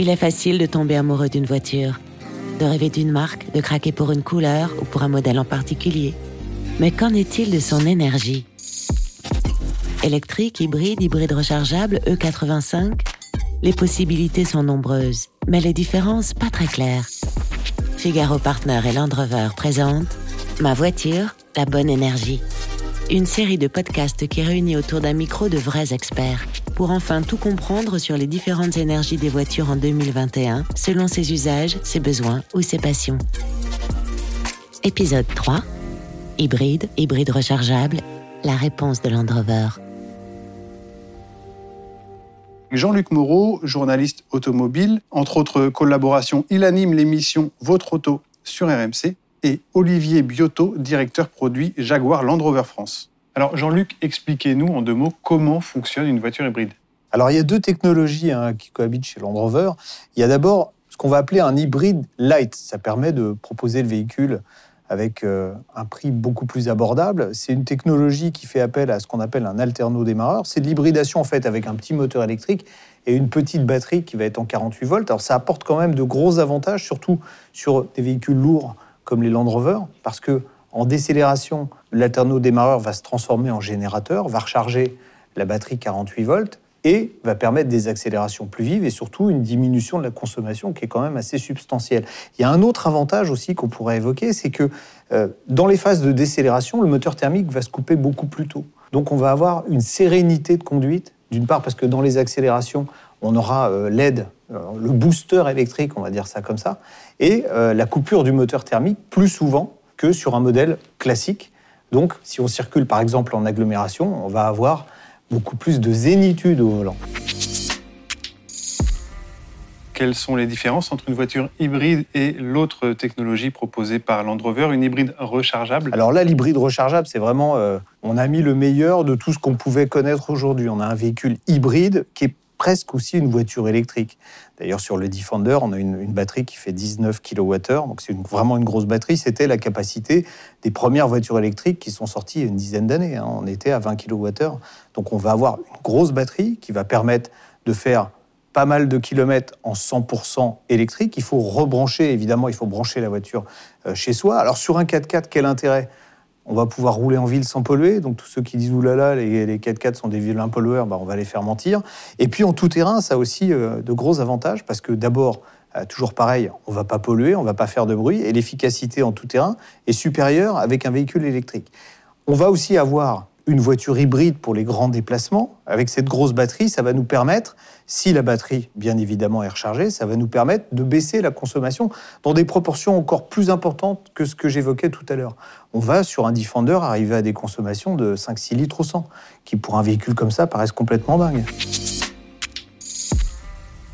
Il est facile de tomber amoureux d'une voiture, de rêver d'une marque, de craquer pour une couleur ou pour un modèle en particulier. Mais qu'en est-il de son énergie? Électrique, hybride, hybride rechargeable, E85 Les possibilités sont nombreuses, mais les différences pas très claires. Figaro Partner et Land Rover présentent Ma voiture, la bonne énergie. Une série de podcasts qui réunit autour d'un micro de vrais experts pour enfin tout comprendre sur les différentes énergies des voitures en 2021 selon ses usages, ses besoins ou ses passions. Épisode 3 Hybride, hybride rechargeable, la réponse de Land Rover. Jean-Luc Moreau, journaliste automobile, entre autres collaborations, il anime l'émission Votre Auto sur RMC, et Olivier Biotto, directeur produit Jaguar Land Rover France. Alors Jean-Luc, expliquez-nous en deux mots comment fonctionne une voiture hybride. Alors il y a deux technologies hein, qui cohabitent chez Land Rover. Il y a d'abord ce qu'on va appeler un hybride light. Ça permet de proposer le véhicule avec euh, un prix beaucoup plus abordable. C'est une technologie qui fait appel à ce qu'on appelle un alterno-démarreur. C'est de l'hybridation en fait avec un petit moteur électrique et une petite batterie qui va être en 48 volts. Alors ça apporte quand même de gros avantages, surtout sur des véhicules lourds comme les Land Rover, parce que en décélération, l'alterno-démarreur va se transformer en générateur, va recharger la batterie 48 volts et va permettre des accélérations plus vives et surtout une diminution de la consommation qui est quand même assez substantielle. Il y a un autre avantage aussi qu'on pourrait évoquer, c'est que euh, dans les phases de décélération, le moteur thermique va se couper beaucoup plus tôt. Donc on va avoir une sérénité de conduite, d'une part parce que dans les accélérations, on aura euh, l'aide, euh, le booster électrique, on va dire ça comme ça, et la coupure du moteur thermique plus souvent que sur un modèle classique. Donc si on circule par exemple en agglomération, on va avoir beaucoup plus de zénitude au volant. Quelles sont les différences entre une voiture hybride et l'autre technologie proposée par Land Rover, une hybride rechargeable? Alors là, l'hybride rechargeable, c'est vraiment, euh, on a mis le meilleur de tout ce qu'on pouvait connaître aujourd'hui. On a un véhicule hybride qui est presque aussi une voiture électrique. D'ailleurs, sur le Defender, on a une, batterie qui fait 19 kWh, donc c'est vraiment une grosse batterie. C'était la capacité des premières voitures électriques qui sont sorties il y a une dizaine d'années. Hein. On était à 20 kWh. Donc on va avoir une grosse batterie qui va permettre de faire pas mal de kilomètres en 100% électrique. Il faut rebrancher, évidemment, il faut brancher la voiture euh, chez soi. Alors sur un 4x4, quel intérêt? On va pouvoir rouler en ville sans polluer. Donc tous ceux qui disent oulala, les, les 4x4 sont des vilains pollueurs, bah, on va les faire mentir. Et puis en tout terrain, ça a aussi euh, de gros avantages parce que d'abord, euh, toujours pareil, on va pas polluer, on va pas faire de bruit et l'efficacité en tout terrain est supérieure avec un véhicule électrique. On va aussi avoir une voiture hybride pour les grands déplacements. Avec cette grosse batterie, ça va nous permettre, si la batterie, bien évidemment, est rechargée, ça va nous permettre de baisser la consommation dans des proportions encore plus importantes que ce que j'évoquais tout à l'heure. On va, sur un Defender, arriver à des consommations de 5-6 litres au 100, qui pour un véhicule comme ça paraissent complètement dingues.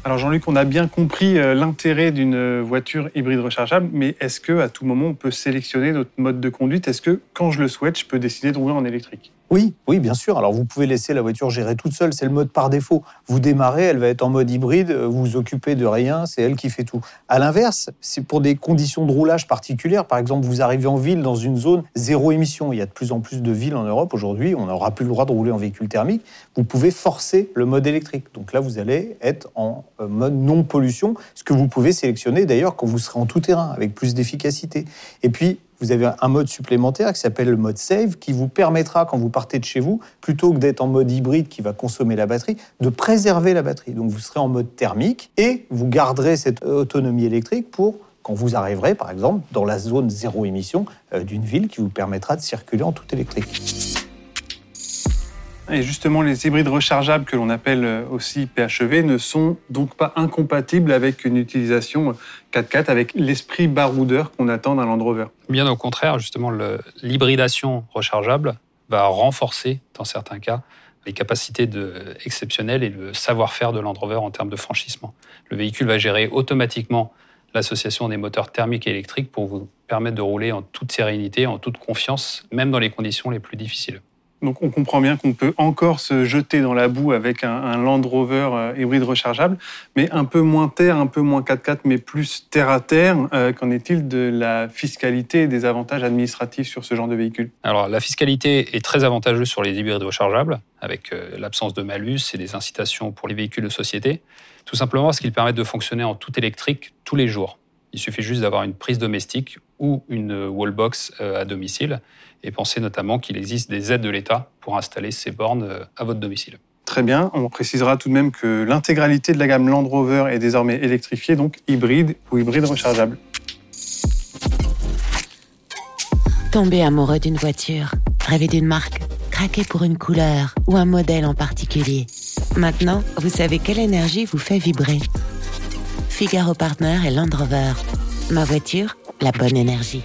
Alors Jean-Luc, on a bien compris euh, l'intérêt d'une voiture hybride rechargeable, mais est-ce que à tout moment on peut sélectionner notre mode de conduite? Est-ce que quand je le souhaite, je peux décider de rouler en électrique? Oui, oui, bien sûr. Alors vous pouvez laisser la voiture gérer toute seule, c'est le mode par défaut. Vous démarrez, elle va être en mode hybride, vous vous occupez de rien, c'est elle qui fait tout. À l'inverse, c'est pour des conditions de roulage particulières. Par exemple, vous arrivez en ville dans une zone zéro émission. Il y a de plus en plus de villes en Europe aujourd'hui, on n'aura plus le droit de rouler en véhicule thermique. Vous pouvez forcer le mode électrique. Donc là, vous allez être en euh, mode non pollution, ce que vous pouvez sélectionner d'ailleurs quand vous serez en tout terrain avec plus d'efficacité. Et puis, vous avez un mode supplémentaire qui s'appelle le mode save, qui vous permettra, quand vous partez de chez vous, plutôt que d'être en mode hybride qui va consommer la batterie, de préserver la batterie. Donc vous serez en mode thermique et vous garderez cette autonomie électrique pour quand vous arriverez, par exemple, dans la zone zéro émission euh, d'une ville qui vous permettra de circuler en tout électrique. Et justement, les hybrides rechargeables, que l'on appelle euh, aussi PHEV, ne sont donc pas incompatibles avec une utilisation 4x4, avec l'esprit baroudeur qu'on attend d'un Land Rover. Bien au contraire, justement, l'hybridation rechargeable va renforcer, dans certains cas, les capacités de, exceptionnelles et le savoir-faire de Land Rover en termes de franchissement. Le véhicule va gérer automatiquement l'association des moteurs thermiques et électriques pour vous permettre de rouler en toute sérénité, en toute confiance, même dans les conditions les plus difficiles. Donc on comprend bien qu'on peut encore se jeter dans la boue avec un, Land Rover euh, hybride rechargeable, mais un peu moins terre, un peu moins 4x4, mais plus terre à terre. Euh, qu'en est-il de la fiscalité et des avantages administratifs sur ce genre de véhicule? Alors la fiscalité est très avantageuse sur les hybrides rechargeables, avec euh, l'absence de malus et des incitations pour les véhicules de société. Tout simplement parce qu'ils permettent de fonctionner en tout électrique tous les jours. Il suffit juste d'avoir une prise domestique ou une wallbox euh, à domicile. Et pensez notamment qu'il existe des aides de l'État pour installer ces bornes euh, à votre domicile. Très bien. On précisera tout de même que l'intégralité de la gamme Land Rover est désormais électrifiée, donc hybride ou hybride rechargeable. Tomber amoureux d'une voiture, rêver d'une marque, craquer pour une couleur ou un modèle en particulier. Maintenant, vous savez quelle énergie vous fait vibrer. Figaro Partner et Land Rover. Ma voiture, la bonne énergie.